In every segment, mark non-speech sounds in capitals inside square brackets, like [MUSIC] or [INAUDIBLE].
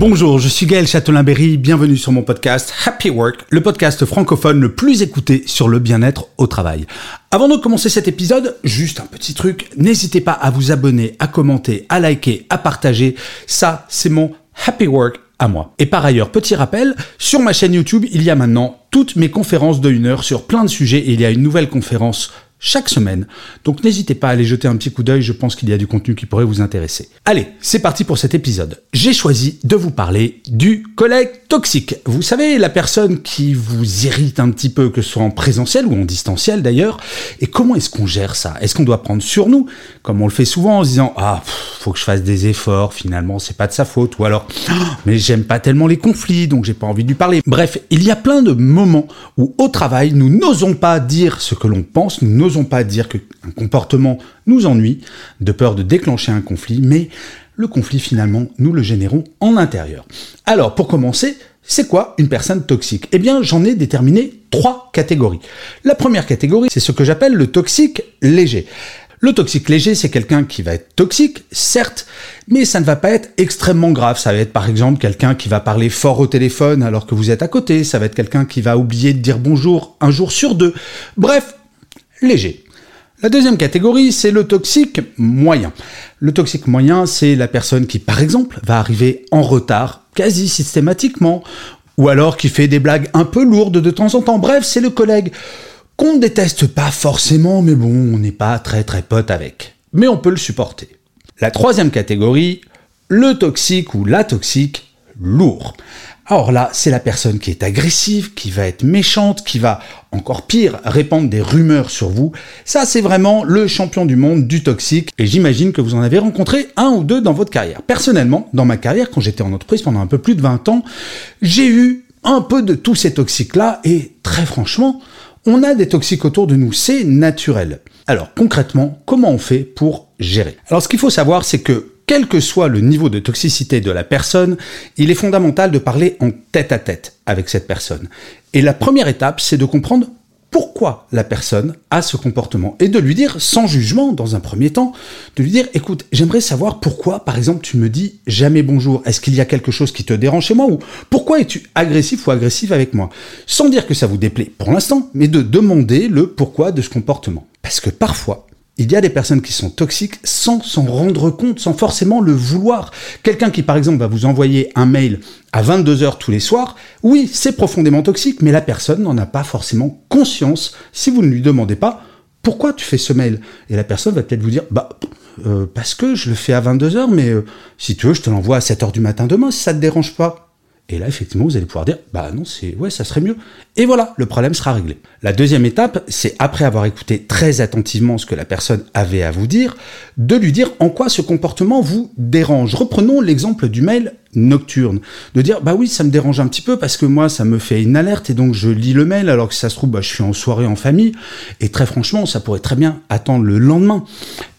Bonjour, je suis Gaël Châtelain-Berry, bienvenue sur mon podcast Happy Work, le podcast francophone le plus écouté sur le bien-être au travail. Avant de commencer cet épisode, juste un petit truc, n'hésitez pas à vous abonner, à commenter, à liker, à partager, ça c'est mon Happy Work à moi. Et par ailleurs, petit rappel, sur ma chaîne YouTube, il y a maintenant toutes mes conférences de une heure sur plein de sujets et il y a une nouvelle conférence chaque semaine. Donc n'hésitez pas à aller jeter un petit coup d'œil, je pense qu'il y a du contenu qui pourrait vous intéresser. Allez, c'est parti pour cet épisode. J'ai choisi de vous parler du collègue toxique. Vous savez, la personne qui vous irrite un petit peu, que ce soit en présentiel ou en distanciel d'ailleurs. Et comment est-ce qu'on gère ça? Est-ce qu'on doit prendre sur nous, comme on le fait souvent en se disant ah faut que je fasse des efforts, finalement c'est pas de sa faute, ou alors [GASPS] mais j'aime pas tellement les conflits, donc j'ai pas envie de lui parler. Bref, il y a plein de moments où au travail nous n'osons pas dire ce que l'on pense, nous n'osons pas dire qu'un comportement nous ennuie, de peur de déclencher un conflit, mais le conflit finalement nous le générons en intérieur. Alors pour commencer, c'est quoi une personne toxique? Eh bien j'en ai déterminé trois catégories. La première catégorie, c'est ce que j'appelle le toxique léger. Le toxique léger, c'est quelqu'un qui va être toxique, certes, mais ça ne va pas être extrêmement grave. Ça va être par exemple quelqu'un qui va parler fort au téléphone alors que vous êtes à côté. Ça va être quelqu'un qui va oublier de dire bonjour un jour sur deux. Bref, léger. La deuxième catégorie, c'est le toxique moyen. Le toxique moyen, c'est la personne qui, par exemple, va arriver en retard quasi systématiquement, ou alors qui fait des blagues un peu lourdes de temps en temps. Bref, c'est le collègue qu'on ne déteste pas forcément, mais bon, on n'est pas très très pote avec. Mais on peut le supporter. La troisième catégorie, le toxique ou la toxique lourd. Alors là, c'est la personne qui est agressive, qui va être méchante, qui va, encore pire, répandre des rumeurs sur vous. Ça, c'est vraiment le champion du monde du toxique. Et j'imagine que vous en avez rencontré un ou deux dans votre carrière. Personnellement, dans ma carrière, quand j'étais en entreprise pendant un peu plus de 20 ans, j'ai eu un peu de tous ces toxiques-là. Et très franchement, on a des toxiques autour de nous. C'est naturel. Alors concrètement, comment on fait pour gérer? Alors ce qu'il faut savoir, c'est que quel que soit le niveau de toxicité de la personne, il est fondamental de parler en tête à tête avec cette personne. Et la première étape, c'est de comprendre pourquoi la personne a ce comportement et de lui dire sans jugement dans un premier temps, de lui dire écoute, j'aimerais savoir pourquoi par exemple tu me dis jamais bonjour, est-ce qu'il y a quelque chose qui te dérange chez moi ou pourquoi es-tu agressif ou agressive avec moi? Sans dire que ça vous déplaît pour l'instant, mais de demander le pourquoi de ce comportement. Parce que parfois, il y a des personnes qui sont toxiques sans s'en rendre compte, sans forcément le vouloir. Quelqu'un qui, par exemple, va vous envoyer un mail à 22 heures tous les soirs, oui, c'est profondément toxique, mais la personne n'en a pas forcément conscience si vous ne lui demandez pas pourquoi tu fais ce mail? Et la personne va peut-être vous dire, bah, euh, parce que je le fais à 22 heures, mais euh, si tu veux, je te l'envoie à 7 heures du matin demain, si ça te dérange pas. Et là, effectivement, vous allez pouvoir dire, bah non, c'est, ouais, ça serait mieux. Et voilà, le problème sera réglé. La deuxième étape, c'est après avoir écouté très attentivement ce que la personne avait à vous dire, de lui dire en quoi ce comportement vous dérange. Reprenons l'exemple du mail nocturne. De dire, bah oui, ça me dérange un petit peu parce que moi, ça me fait une alerte et donc je lis le mail alors que ça se trouve, bah, je suis en soirée en famille. Et très franchement, ça pourrait très bien attendre le lendemain.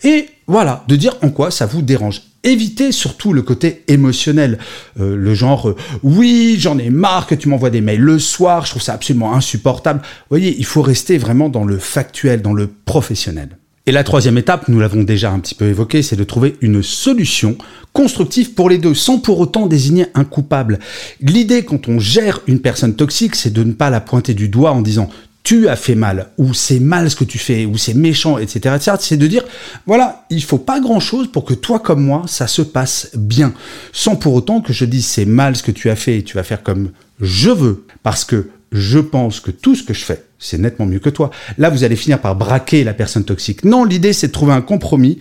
Et voilà, de dire en quoi ça vous dérange. Évitez surtout le côté émotionnel, Euh, le genre euh, oui j'en ai marre que tu m'envoies des mails le soir, je trouve ça absolument insupportable. Vous voyez, il faut rester vraiment dans le factuel, dans le professionnel. Et la troisième étape, nous l'avons déjà un petit peu évoqué, c'est de trouver une solution constructive pour les deux, sans pour autant désigner un coupable. L'idée quand on gère une personne toxique, c'est de ne pas la pointer du doigt en disant tu as fait mal, ou c'est mal ce que tu fais, ou c'est méchant, etc., etc. C'est de dire, voilà, il faut pas grand chose pour que toi comme moi, ça se passe bien. Sans pour autant que je dise c'est mal ce que tu as fait et tu vas faire comme je veux, parce que je pense que tout ce que je fais, c'est nettement mieux que toi. Là, vous allez finir par braquer la personne toxique. Non, l'idée, c'est de trouver un compromis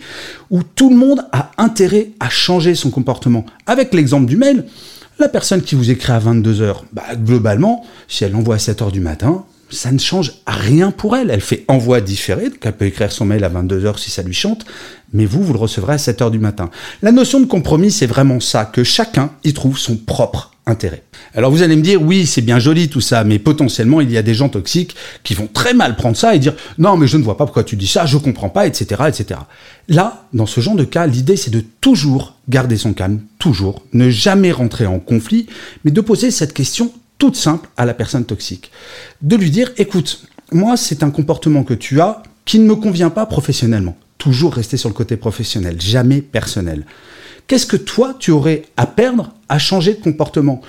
où tout le monde a intérêt à changer son comportement. Avec l'exemple du mail, la personne qui vous écrit à 22h, bah, globalement, si elle l'envoie à 7h du matin, ça ne change rien pour elle. Elle fait envoi différé, donc elle peut écrire son mail à 22h si ça lui chante, mais vous, vous le recevrez à 7h du matin. La notion de compromis, c'est vraiment ça, que chacun y trouve son propre intérêt. Alors vous allez me dire, oui, c'est bien joli tout ça, mais potentiellement, il y a des gens toxiques qui vont très mal prendre ça et dire, non, mais je ne vois pas pourquoi tu dis ça, je comprends pas, etc., etc. Là, dans ce genre de cas, l'idée, c'est de toujours garder son calme, toujours, ne jamais rentrer en conflit, mais de poser cette question toute simple à la personne toxique. De lui dire, écoute, moi, c'est un comportement que tu as qui ne me convient pas professionnellement. Toujours rester sur le côté professionnel, jamais personnel. Qu'est-ce que toi, tu aurais à perdre à changer de comportement?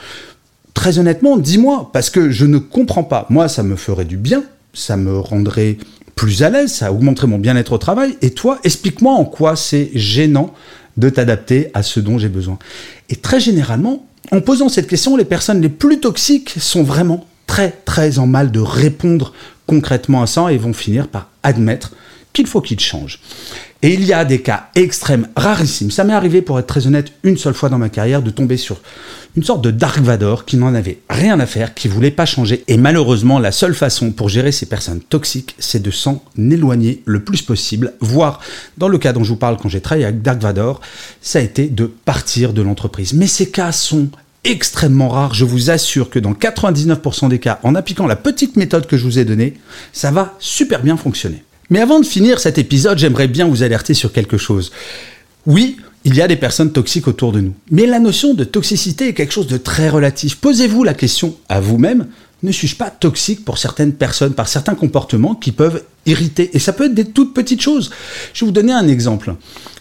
Très honnêtement, dis-moi, parce que je ne comprends pas. Moi, ça me ferait du bien, ça me rendrait plus à l'aise, ça augmenterait mon bien-être au travail. Et toi, explique-moi en quoi c'est gênant de t'adapter à ce dont j'ai besoin. Et très généralement, en posant cette question, les personnes les plus toxiques sont vraiment très très en mal de répondre concrètement à ça et vont finir par admettre qu'il faut qu'ils changent. Et il y a des cas extrêmes, rarissimes. Ça m'est arrivé, pour être très honnête, une seule fois dans ma carrière, de tomber sur une sorte de Dark Vador qui n'en avait rien à faire, qui voulait pas changer. Et malheureusement, la seule façon pour gérer ces personnes toxiques, c'est de s'en éloigner le plus possible. Voire, dans le cas dont je vous parle quand j'ai travaillé avec Dark Vador, ça a été de partir de l'entreprise. Mais ces cas sont extrêmement rares. Je vous assure que dans 99% des cas, en appliquant la petite méthode que je vous ai donnée, ça va super bien fonctionner. Mais avant de finir cet épisode, j'aimerais bien vous alerter sur quelque chose. Oui, il y a des personnes toxiques autour de nous. Mais la notion de toxicité est quelque chose de très relatif. Posez-vous la question à vous-même, ne suis-je pas toxique pour certaines personnes, par certains comportements qui peuvent irriter? Et ça peut être des toutes petites choses. Je vais vous donner un exemple.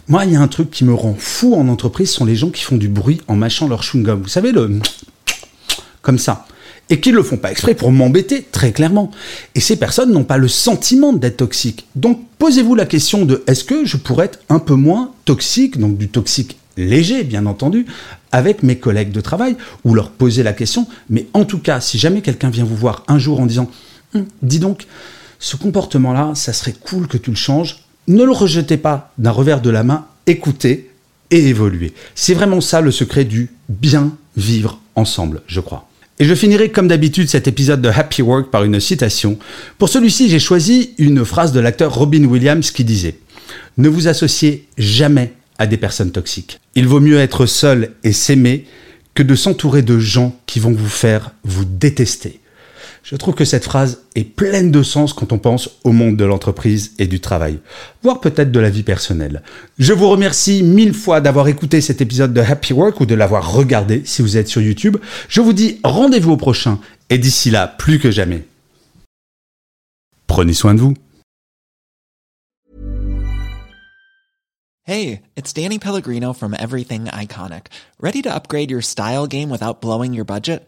Moi, il y a un truc qui me rend fou en entreprise, ce sont les gens qui font du bruit en mâchant leur chewing-gum. Vous savez, le... comme ça et qui ne le font pas exprès pour m'embêter, très clairement. Et ces personnes n'ont pas le sentiment d'être toxiques. Donc posez-vous la question de est-ce que je pourrais être un peu moins toxique, donc du toxique léger, bien entendu, avec mes collègues de travail, ou leur poser la question, mais en tout cas, si jamais quelqu'un vient vous voir un jour en disant, hum, dis donc, ce comportement-là, ça serait cool que tu le changes, ne le rejetez pas d'un revers de la main, écoutez et évoluez. C'est vraiment ça le secret du bien vivre ensemble, je crois. Et je finirai comme d'habitude cet épisode de Happy Work par une citation. Pour celui-ci, j'ai choisi une phrase de l'acteur Robin Williams qui disait ⁇ Ne vous associez jamais à des personnes toxiques. Il vaut mieux être seul et s'aimer que de s'entourer de gens qui vont vous faire vous détester. Je trouve que cette phrase est pleine de sens quand on pense au monde de l'entreprise et du travail, voire peut-être de la vie personnelle. Je vous remercie mille fois d'avoir écouté cet épisode de Happy Work ou de l'avoir regardé si vous êtes sur YouTube. Je vous dis rendez-vous au prochain et d'ici là, plus que jamais. Prenez soin de vous. Hey, it's Danny Pellegrino from Everything Iconic. Ready to upgrade your style game without blowing your budget?